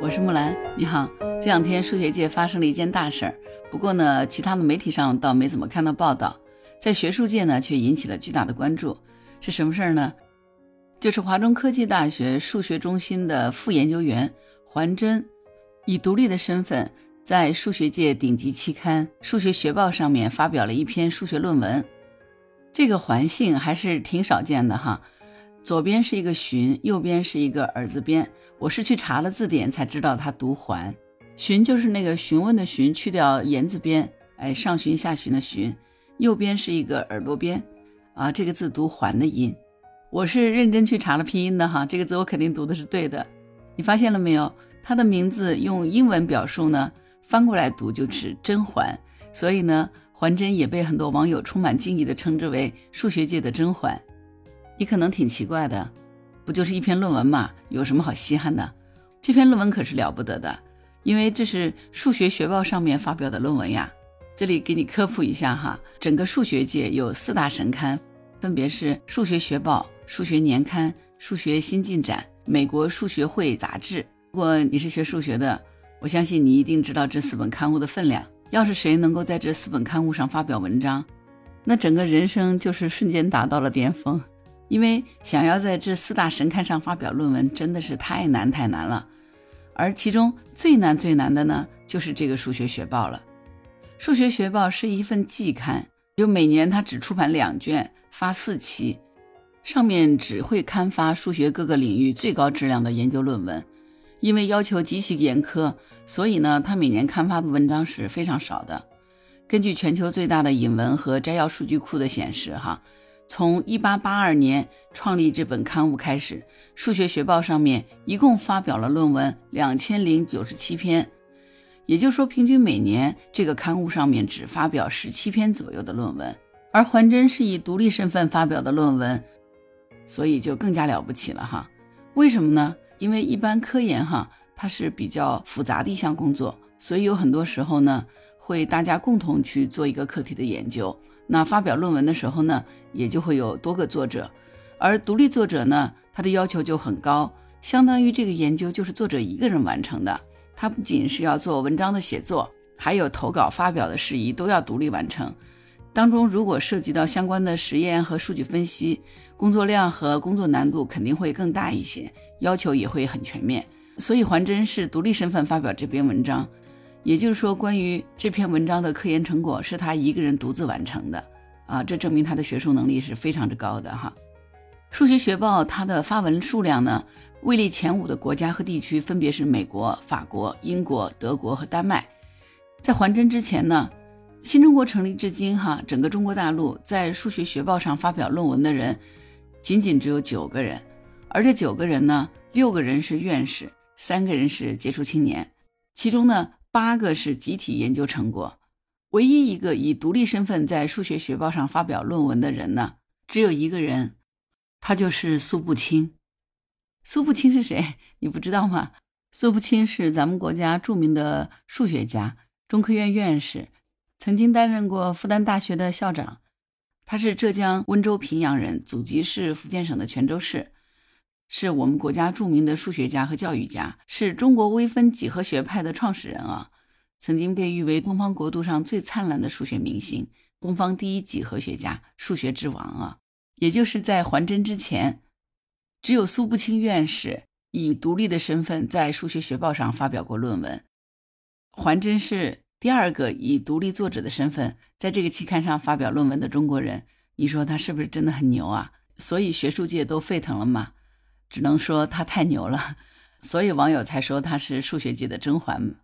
我是木兰，你好。这两天数学界发生了一件大事儿，不过呢，其他的媒体上倒没怎么看到报道，在学术界呢却引起了巨大的关注。是什么事儿呢？就是华中科技大学数学中心的副研究员环真，以独立的身份在数学界顶级期刊《数学学报》上面发表了一篇数学论文。这个环姓还是挺少见的哈。左边是一个荀，右边是一个耳字边。我是去查了字典才知道它读环。荀就是那个询问的询，去掉言字边，哎，上询下询的询。右边是一个耳朵边，啊，这个字读环的音。我是认真去查了拼音的哈，这个字我肯定读的是对的。你发现了没有？它的名字用英文表述呢，翻过来读就是甄嬛，所以呢，环真也被很多网友充满敬意的称之为数学界的甄嬛。你可能挺奇怪的，不就是一篇论文嘛，有什么好稀罕的？这篇论文可是了不得的，因为这是数学学报上面发表的论文呀。这里给你科普一下哈，整个数学界有四大神刊，分别是《数学学报》《数学年刊》《数学新进展》《美国数学会杂志》。如果你是学数学的，我相信你一定知道这四本刊物的分量。要是谁能够在这四本刊物上发表文章，那整个人生就是瞬间达到了巅峰。因为想要在这四大神刊上发表论文，真的是太难太难了。而其中最难最难的呢，就是这个《数学学报》了。《数学学报》是一份季刊，就每年它只出版两卷，发四期，上面只会刊发数学各个领域最高质量的研究论文。因为要求极其严苛，所以呢，它每年刊发的文章是非常少的。根据全球最大的引文和摘要数据库的显示，哈。从一八八二年创立这本刊物开始，《数学学报》上面一共发表了论文两千零九十七篇，也就是说，平均每年这个刊物上面只发表十七篇左右的论文。而环真是以独立身份发表的论文，所以就更加了不起了哈。为什么呢？因为一般科研哈，它是比较复杂的一项工作，所以有很多时候呢，会大家共同去做一个课题的研究。那发表论文的时候呢，也就会有多个作者，而独立作者呢，他的要求就很高，相当于这个研究就是作者一个人完成的。他不仅是要做文章的写作，还有投稿发表的事宜都要独立完成。当中如果涉及到相关的实验和数据分析，工作量和工作难度肯定会更大一些，要求也会很全面。所以环真是独立身份发表这篇文章。也就是说，关于这篇文章的科研成果是他一个人独自完成的啊，这证明他的学术能力是非常之高的哈。数学学报它的发文数量呢，位列前五的国家和地区分别是美国、法国、英国、德国和丹麦。在还真之前呢，新中国成立至今哈，整个中国大陆在数学学报上发表论文的人仅仅只有九个人，而这九个人呢，六个人是院士，三个人是杰出青年，其中呢。八个是集体研究成果，唯一一个以独立身份在数学学报上发表论文的人呢，只有一个人，他就是苏步青。苏步青是谁？你不知道吗？苏步青是咱们国家著名的数学家，中科院院士，曾经担任过复旦大学的校长。他是浙江温州平阳人，祖籍是福建省的泉州市。是我们国家著名的数学家和教育家，是中国微分几何学派的创始人啊，曾经被誉为东方国度上最灿烂的数学明星，东方第一几何学家，数学之王啊。也就是在还真之前，只有苏步青院士以独立的身份在数学学报上发表过论文，还真是第二个以独立作者的身份在这个期刊上发表论文的中国人。你说他是不是真的很牛啊？所以学术界都沸腾了嘛。只能说他太牛了，所以网友才说他是数学界的甄嬛。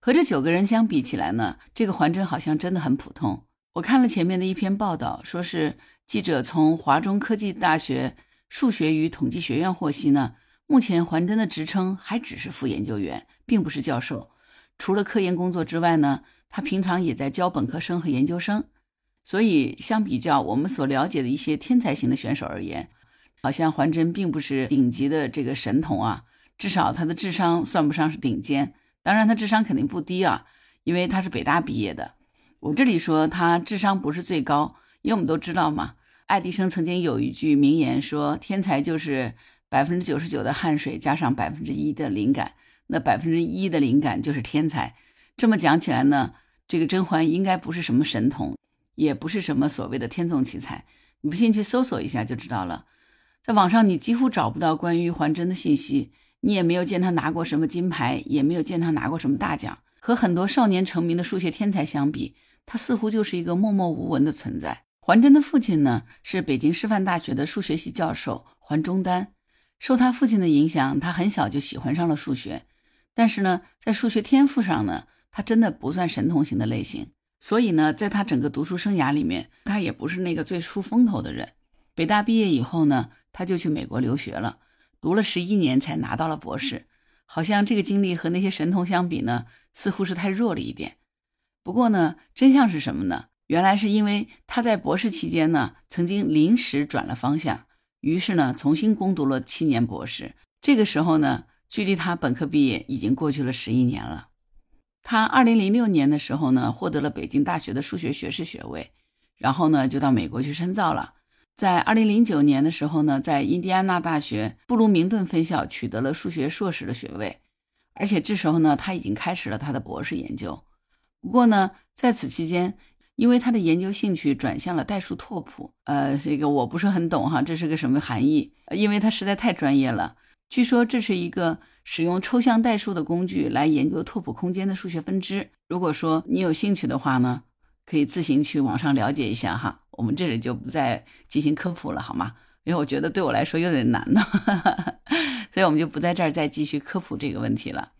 和这九个人相比起来呢，这个环真好像真的很普通。我看了前面的一篇报道，说是记者从华中科技大学数学与统计学院获悉呢，目前环真的职称还只是副研究员，并不是教授。除了科研工作之外呢，他平常也在教本科生和研究生。所以相比较我们所了解的一些天才型的选手而言，好像环真并不是顶级的这个神童啊，至少他的智商算不上是顶尖。当然，他智商肯定不低啊，因为他是北大毕业的。我这里说他智商不是最高，因为我们都知道嘛，爱迪生曾经有一句名言说：“天才就是百分之九十九的汗水加上百分之一的灵感。”那百分之一的灵感就是天才。这么讲起来呢，这个甄嬛应该不是什么神童，也不是什么所谓的天纵奇才。你不信去搜索一下就知道了。在网上你几乎找不到关于桓真的信息，你也没有见他拿过什么金牌，也没有见他拿过什么大奖。和很多少年成名的数学天才相比，他似乎就是一个默默无闻的存在。桓真的父亲呢，是北京师范大学的数学系教授桓中丹。受他父亲的影响，他很小就喜欢上了数学。但是呢，在数学天赋上呢，他真的不算神童型的类型。所以呢，在他整个读书生涯里面，他也不是那个最出风头的人。北大毕业以后呢，他就去美国留学了，读了十一年才拿到了博士。好像这个经历和那些神童相比呢，似乎是太弱了一点。不过呢，真相是什么呢？原来是因为他在博士期间呢，曾经临时转了方向，于是呢，重新攻读了七年博士。这个时候呢，距离他本科毕业已经过去了十一年了。他二零零六年的时候呢，获得了北京大学的数学学士学位，然后呢，就到美国去深造了。在二零零九年的时候呢，在印第安纳大学布鲁明顿分校取得了数学硕士的学位，而且这时候呢，他已经开始了他的博士研究。不过呢，在此期间，因为他的研究兴趣转向了代数拓扑，呃，这个我不是很懂哈，这是个什么含义？因为他实在太专业了。据说这是一个使用抽象代数的工具来研究拓扑空间的数学分支。如果说你有兴趣的话呢，可以自行去网上了解一下哈。我们这里就不再进行科普了，好吗？因为我觉得对我来说有点难呢，所以我们就不在这儿再继续科普这个问题了。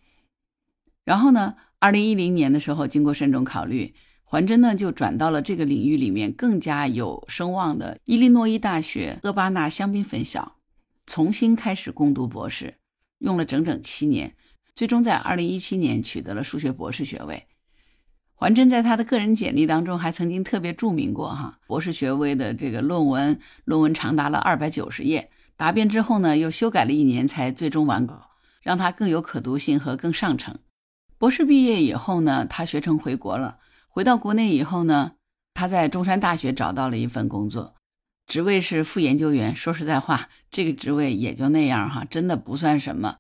然后呢？二零一零年的时候，经过慎重考虑，桓真呢就转到了这个领域里面更加有声望的伊利诺伊大学厄巴纳香槟分校，重新开始攻读博士，用了整整七年，最终在二零一七年取得了数学博士学位。桓真在他的个人简历当中还曾经特别注明过，哈，博士学位的这个论文，论文长达了二百九十页，答辩之后呢又修改了一年才最终完稿，让他更有可读性和更上乘。博士毕业以后呢，他学成回国了。回到国内以后呢，他在中山大学找到了一份工作，职位是副研究员。说实在话，这个职位也就那样哈，真的不算什么，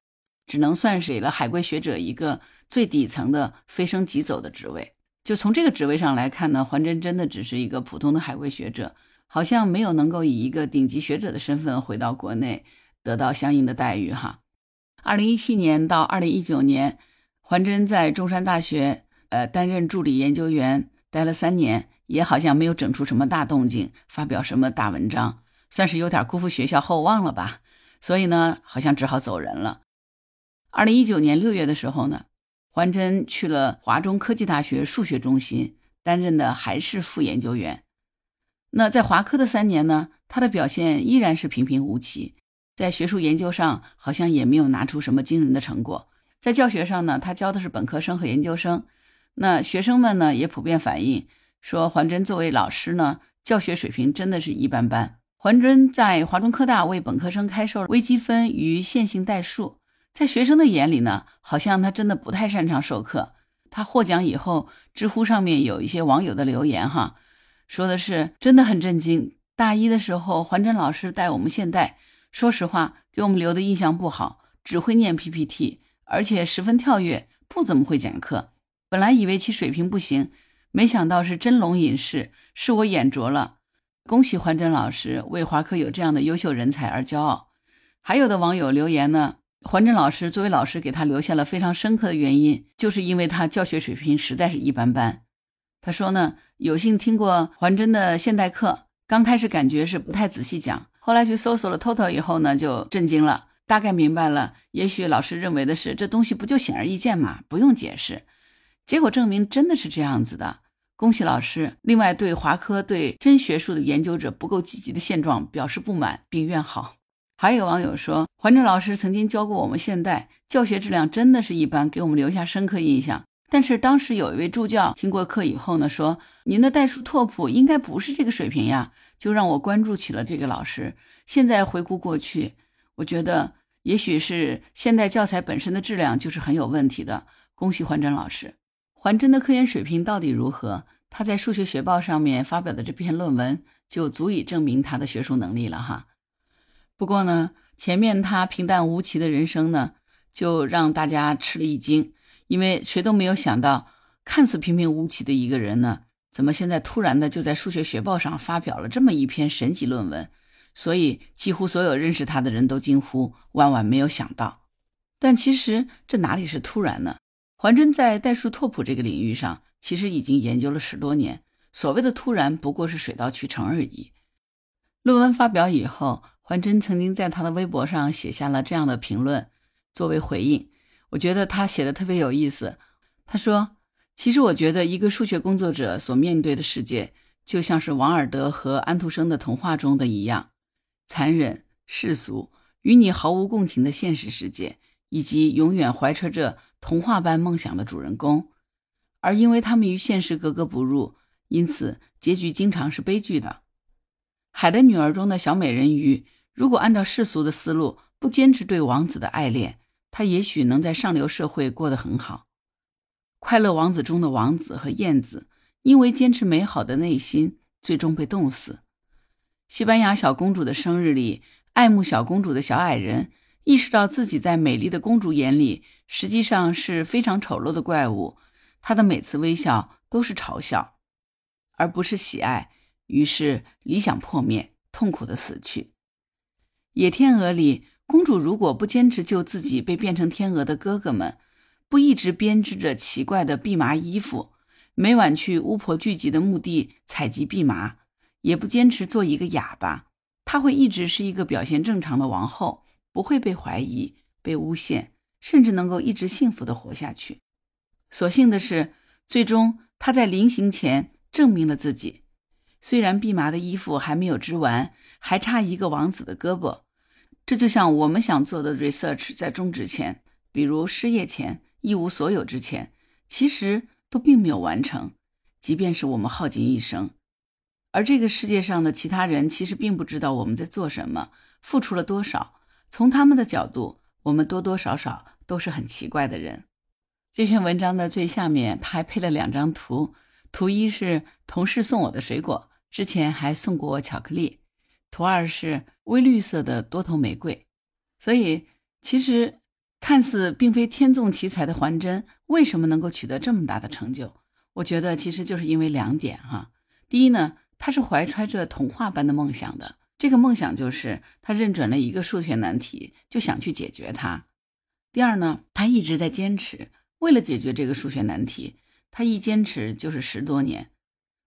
只能算是给了海归学者一个最底层的飞升即走的职位。就从这个职位上来看呢，黄真真的只是一个普通的海归学者，好像没有能够以一个顶级学者的身份回到国内得到相应的待遇哈。二零一七年到二零一九年。桓真在中山大学，呃，担任助理研究员，待了三年，也好像没有整出什么大动静，发表什么大文章，算是有点辜负学校厚望了吧。所以呢，好像只好走人了。二零一九年六月的时候呢，桓真去了华中科技大学数学中心，担任的还是副研究员。那在华科的三年呢，他的表现依然是平平无奇，在学术研究上好像也没有拿出什么惊人的成果。在教学上呢，他教的是本科生和研究生，那学生们呢也普遍反映说，桓真作为老师呢，教学水平真的是一般般。桓真在华中科大为本科生开设微积分与线性代数，在学生的眼里呢，好像他真的不太擅长授课。他获奖以后，知乎上面有一些网友的留言哈，说的是真的很震惊。大一的时候，环真老师带我们现代，说实话给我们留的印象不好，只会念 PPT。而且十分跳跃，不怎么会讲课。本来以为其水平不行，没想到是真龙隐士，是我眼拙了。恭喜环真老师为华科有这样的优秀人才而骄傲。还有的网友留言呢，环真老师作为老师给他留下了非常深刻的原因，就是因为他教学水平实在是一般般。他说呢，有幸听过环真的现代课，刚开始感觉是不太仔细讲，后来去搜索了 Total 以后呢，就震惊了。大概明白了，也许老师认为的是这东西不就显而易见嘛，不用解释。结果证明真的是这样子的，恭喜老师。另外，对华科对真学术的研究者不够积极的现状表示不满，并愿好。还有网友说，环正老师曾经教过我们现代，教学质量真的是一般，给我们留下深刻印象。但是当时有一位助教听过课以后呢，说您的代数拓扑应该不是这个水平呀，就让我关注起了这个老师。现在回顾过去，我觉得。也许是现代教材本身的质量就是很有问题的。恭喜环真老师，环真的科研水平到底如何？他在数学学报上面发表的这篇论文就足以证明他的学术能力了哈。不过呢，前面他平淡无奇的人生呢，就让大家吃了一惊，因为谁都没有想到，看似平平无奇的一个人呢，怎么现在突然的就在数学学报上发表了这么一篇神级论文？所以几乎所有认识他的人都惊呼：万万没有想到！但其实这哪里是突然呢？环真在代数拓扑这个领域上，其实已经研究了十多年。所谓的突然，不过是水到渠成而已。论文发表以后，环真曾经在他的微博上写下了这样的评论，作为回应。我觉得他写的特别有意思。他说：“其实我觉得，一个数学工作者所面对的世界，就像是王尔德和安徒生的童话中的一样，残忍、世俗，与你毫无共情的现实世界，以及永远怀揣着童话般梦想的主人公。而因为他们与现实格格不入。”因此，结局经常是悲剧的。《海的女儿》中的小美人鱼，如果按照世俗的思路，不坚持对王子的爱恋，他也许能在上流社会过得很好。《快乐王子》中的王子和燕子，因为坚持美好的内心，最终被冻死。西班牙小公主的生日里，爱慕小公主的小矮人意识到自己在美丽的公主眼里，实际上是非常丑陋的怪物。她的每次微笑都是嘲笑。而不是喜爱，于是理想破灭，痛苦的死去。野天鹅里，公主如果不坚持救自己被变成天鹅的哥哥们，不一直编织着奇怪的蓖麻衣服，每晚去巫婆聚集的墓地采集蓖麻，也不坚持做一个哑巴，她会一直是一个表现正常的王后，不会被怀疑、被诬陷，甚至能够一直幸福的活下去。所幸的是，最终她在临行前。证明了自己，虽然蓖麻的衣服还没有织完，还差一个王子的胳膊。这就像我们想做的 research 在终止前，比如失业前、一无所有之前，其实都并没有完成。即便是我们耗尽一生，而这个世界上的其他人其实并不知道我们在做什么，付出了多少。从他们的角度，我们多多少少都是很奇怪的人。这篇文章的最下面，他还配了两张图。图一是同事送我的水果，之前还送过我巧克力。图二是微绿色的多头玫瑰。所以，其实看似并非天纵奇才的环真，为什么能够取得这么大的成就？我觉得其实就是因为两点哈。第一呢，他是怀揣着童话般的梦想的，这个梦想就是他认准了一个数学难题，就想去解决它。第二呢，他一直在坚持，为了解决这个数学难题。他一坚持就是十多年。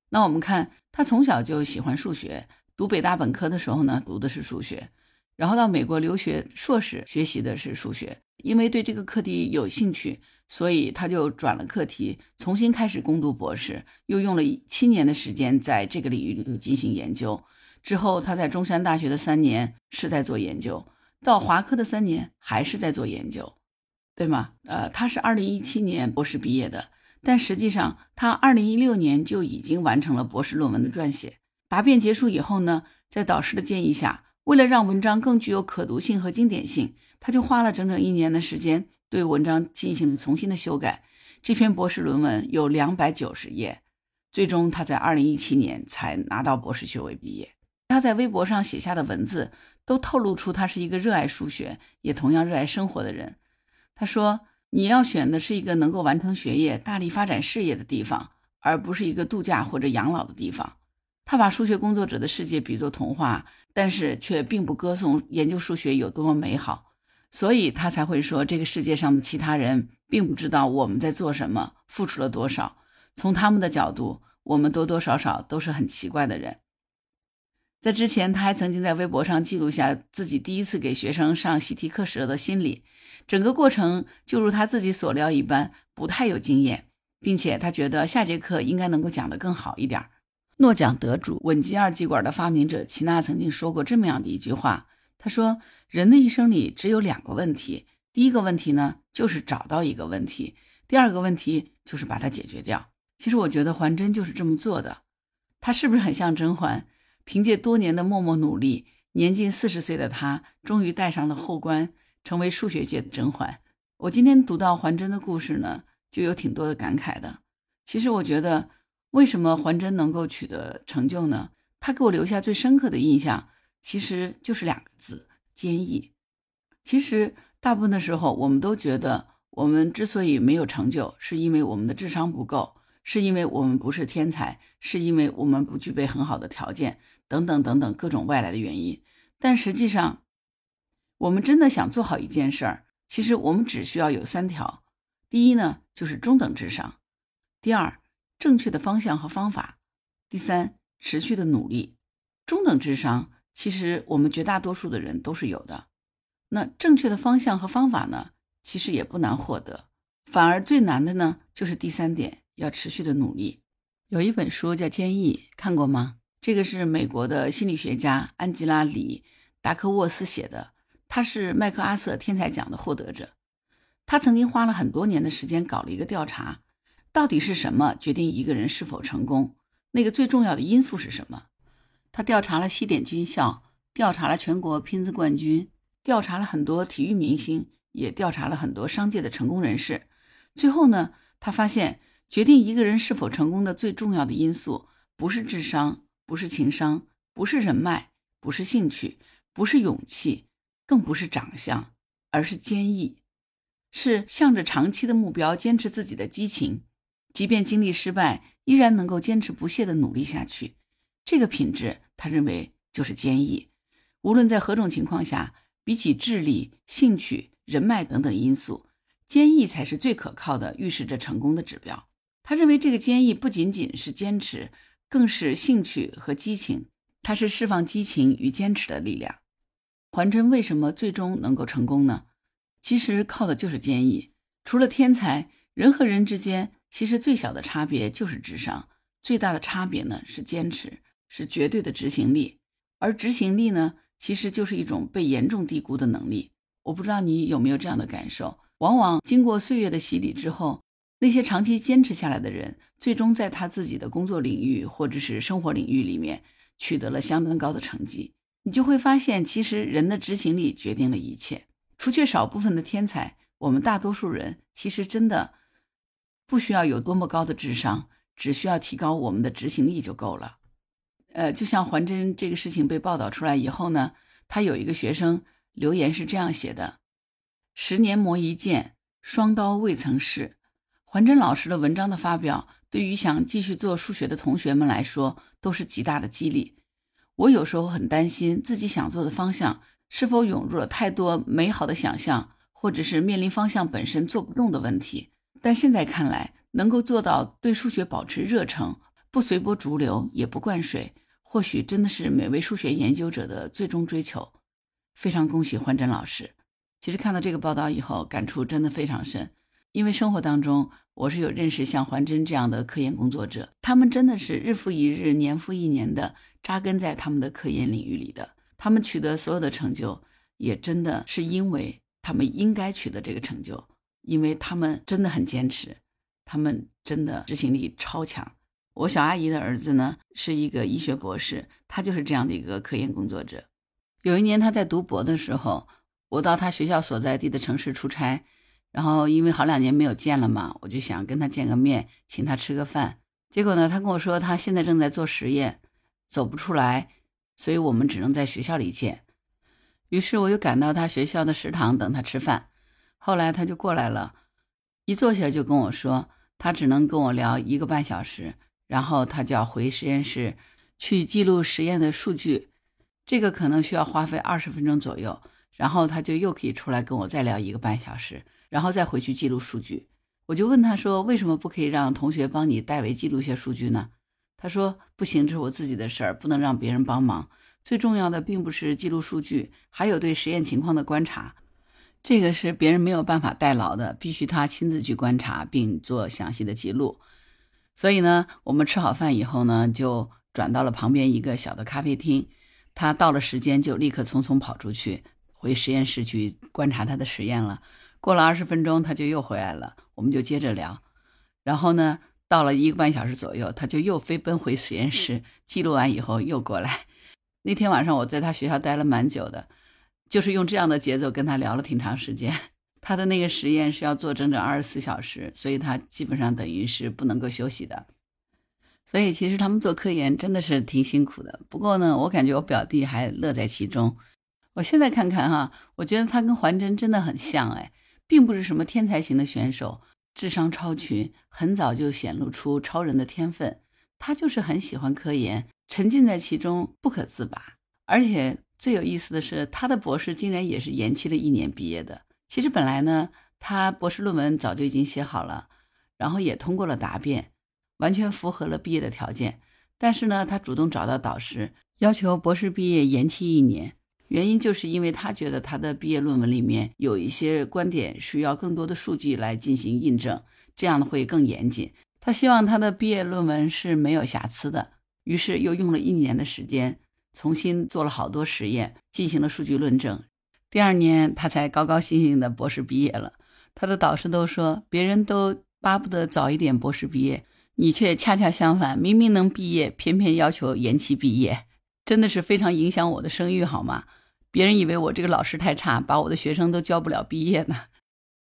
那我们看，他从小就喜欢数学，读北大本科的时候呢，读的是数学，然后到美国留学硕士，学习的是数学。因为对这个课题有兴趣，所以他就转了课题，重新开始攻读博士，又用了七年的时间在这个领域里进行研究。之后，他在中山大学的三年是在做研究，到华科的三年还是在做研究，对吗？呃，他是二零一七年博士毕业的。但实际上，他二零一六年就已经完成了博士论文的撰写。答辩结束以后呢，在导师的建议下，为了让文章更具有可读性和经典性，他就花了整整一年的时间对文章进行了重新的修改。这篇博士论文有两百九十页，最终他在二零一七年才拿到博士学位毕业。他在微博上写下的文字都透露出他是一个热爱数学，也同样热爱生活的人。他说。你要选的是一个能够完成学业、大力发展事业的地方，而不是一个度假或者养老的地方。他把数学工作者的世界比作童话，但是却并不歌颂研究数学有多么美好，所以他才会说这个世界上的其他人并不知道我们在做什么，付出了多少。从他们的角度，我们多多少少都是很奇怪的人。在之前，他还曾经在微博上记录下自己第一次给学生上习题课时的心理，整个过程就如他自己所料一般，不太有经验，并且他觉得下节课应该能够讲得更好一点儿。诺奖得主稳基二极管的发明者齐纳曾经说过这么样的一句话，他说：“人的一生里只有两个问题，第一个问题呢就是找到一个问题，第二个问题就是把它解决掉。”其实我觉得环真就是这么做的，他是不是很像甄嬛？凭借多年的默默努力，年近四十岁的他终于戴上了后冠，成为数学界的甄嬛。我今天读到环真的故事呢，就有挺多的感慨的。其实我觉得，为什么环真能够取得成就呢？他给我留下最深刻的印象，其实就是两个字：坚毅。其实大部分的时候，我们都觉得我们之所以没有成就，是因为我们的智商不够，是因为我们不是天才，是因为我们不具备很好的条件，等等等等各种外来的原因。但实际上，我们真的想做好一件事儿，其实我们只需要有三条：第一呢，就是中等智商；第二，正确的方向和方法；第三，持续的努力。中等智商，其实我们绝大多数的人都是有的。那正确的方向和方法呢，其实也不难获得，反而最难的呢，就是第三点，要持续的努力。有一本书叫《坚毅》，看过吗？这个是美国的心理学家安吉拉·里达科沃斯写的，他是麦克阿瑟天才奖的获得者。他曾经花了很多年的时间搞了一个调查，到底是什么决定一个人是否成功？那个最重要的因素是什么？他调查了西点军校，调查了全国拼字冠军。调查了很多体育明星，也调查了很多商界的成功人士。最后呢，他发现决定一个人是否成功的最重要的因素，不是智商，不是情商，不是人脉，不是兴趣，不是勇气，更不是长相，而是坚毅，是向着长期的目标坚持自己的激情，即便经历失败，依然能够坚持不懈的努力下去。这个品质，他认为就是坚毅。无论在何种情况下。比起智力、兴趣、人脉等等因素，坚毅才是最可靠的预示着成功的指标。他认为，这个坚毅不仅仅是坚持，更是兴趣和激情。它是释放激情与坚持的力量。环真为什么最终能够成功呢？其实靠的就是坚毅。除了天才，人和人之间其实最小的差别就是智商，最大的差别呢是坚持，是绝对的执行力。而执行力呢？其实就是一种被严重低估的能力。我不知道你有没有这样的感受。往往经过岁月的洗礼之后，那些长期坚持下来的人，最终在他自己的工作领域或者是生活领域里面取得了相当高的成绩。你就会发现，其实人的执行力决定了一切。除却少部分的天才，我们大多数人其实真的不需要有多么高的智商，只需要提高我们的执行力就够了。呃，就像环真这个事情被报道出来以后呢，他有一个学生留言是这样写的：“十年磨一剑，双刀未曾试。”环真老师的文章的发表，对于想继续做数学的同学们来说，都是极大的激励。我有时候很担心自己想做的方向是否涌入了太多美好的想象，或者是面临方向本身做不动的问题。但现在看来，能够做到对数学保持热诚，不随波逐流，也不灌水。或许真的是每位数学研究者的最终追求。非常恭喜欢真老师。其实看到这个报道以后，感触真的非常深。因为生活当中，我是有认识像环真这样的科研工作者，他们真的是日复一日、年复一年的扎根在他们的科研领域里的。他们取得所有的成就，也真的是因为他们应该取得这个成就，因为他们真的很坚持，他们真的执行力超强。我小阿姨的儿子呢，是一个医学博士，他就是这样的一个科研工作者。有一年他在读博的时候，我到他学校所在地的城市出差，然后因为好两年没有见了嘛，我就想跟他见个面，请他吃个饭。结果呢，他跟我说他现在正在做实验，走不出来，所以我们只能在学校里见。于是我又赶到他学校的食堂等他吃饭。后来他就过来了，一坐下就跟我说，他只能跟我聊一个半小时。然后他就要回实验室去记录实验的数据，这个可能需要花费二十分钟左右。然后他就又可以出来跟我再聊一个半小时，然后再回去记录数据。我就问他说：“为什么不可以让同学帮你代为记录一些数据呢？”他说：“不行，这是我自己的事儿，不能让别人帮忙。最重要的并不是记录数据，还有对实验情况的观察，这个是别人没有办法代劳的，必须他亲自去观察并做详细的记录。”所以呢，我们吃好饭以后呢，就转到了旁边一个小的咖啡厅。他到了时间就立刻匆匆跑出去，回实验室去观察他的实验了。过了二十分钟，他就又回来了，我们就接着聊。然后呢，到了一个半小时左右，他就又飞奔回实验室，记录完以后又过来。那天晚上我在他学校待了蛮久的，就是用这样的节奏跟他聊了挺长时间。他的那个实验是要做整整二十四小时，所以他基本上等于是不能够休息的。所以其实他们做科研真的是挺辛苦的。不过呢，我感觉我表弟还乐在其中。我现在看看哈，我觉得他跟环真真的很像哎，并不是什么天才型的选手，智商超群，很早就显露出超人的天分。他就是很喜欢科研，沉浸在其中不可自拔。而且最有意思的是，他的博士竟然也是延期了一年毕业的。其实本来呢，他博士论文早就已经写好了，然后也通过了答辩，完全符合了毕业的条件。但是呢，他主动找到导师，要求博士毕业延期一年。原因就是因为他觉得他的毕业论文里面有一些观点需要更多的数据来进行印证，这样会更严谨。他希望他的毕业论文是没有瑕疵的，于是又用了一年的时间，重新做了好多实验，进行了数据论证。第二年他才高高兴兴的博士毕业了。他的导师都说，别人都巴不得早一点博士毕业，你却恰恰相反，明明能毕业，偏偏要求延期毕业。真的是非常影响我的声誉，好吗？别人以为我这个老师太差，把我的学生都教不了毕业呢。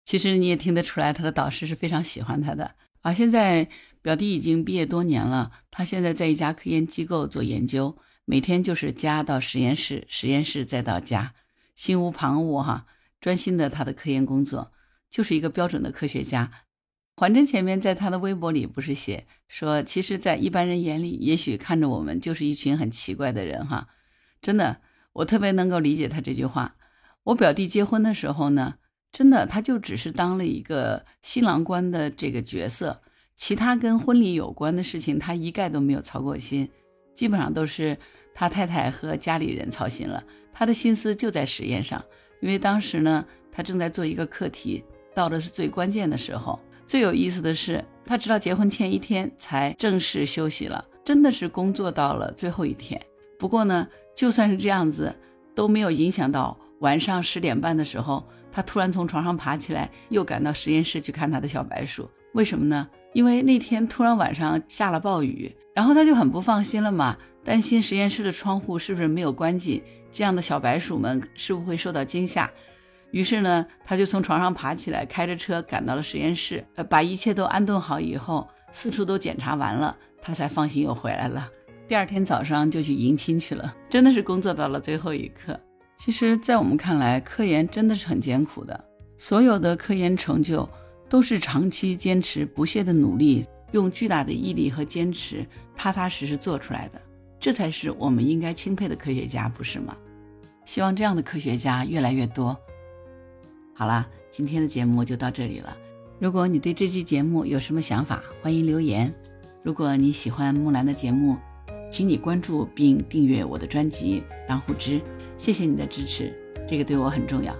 其实你也听得出来，他的导师是非常喜欢他的啊。现在表弟已经毕业多年了，他现在在一家科研机构做研究，每天就是家到实验室，实验室再到家，心无旁骛哈，专心的他的科研工作，就是一个标准的科学家。环真前面在他的微博里不是写说，其实，在一般人眼里，也许看着我们就是一群很奇怪的人哈。真的，我特别能够理解他这句话。我表弟结婚的时候呢，真的他就只是当了一个新郎官的这个角色，其他跟婚礼有关的事情他一概都没有操过心，基本上都是他太太和家里人操心了，他的心思就在实验上。因为当时呢，他正在做一个课题，到的是最关键的时候。最有意思的是，他直到结婚前一天才正式休息了，真的是工作到了最后一天。不过呢，就算是这样子，都没有影响到晚上十点半的时候，他突然从床上爬起来，又赶到实验室去看他的小白鼠。为什么呢？因为那天突然晚上下了暴雨，然后他就很不放心了嘛，担心实验室的窗户是不是没有关紧，这样的小白鼠们是不会受到惊吓。于是呢，他就从床上爬起来，开着车赶到了实验室，呃，把一切都安顿好以后，四处都检查完了，他才放心又回来了。第二天早上就去迎亲去了，真的是工作到了最后一刻。其实，在我们看来，科研真的是很艰苦的，所有的科研成就都是长期坚持不懈的努力，用巨大的毅力和坚持，踏踏实实做出来的，这才是我们应该钦佩的科学家，不是吗？希望这样的科学家越来越多。好了，今天的节目就到这里了。如果你对这期节目有什么想法，欢迎留言。如果你喜欢木兰的节目，请你关注并订阅我的专辑《当户知》，谢谢你的支持，这个对我很重要。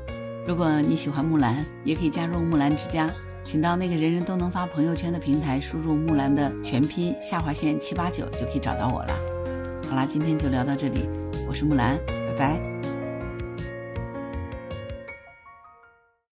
如果你喜欢木兰，也可以加入木兰之家，请到那个人人都能发朋友圈的平台，输入木兰的全拼下划线七八九就可以找到我了。好啦，今天就聊到这里，我是木兰，拜拜。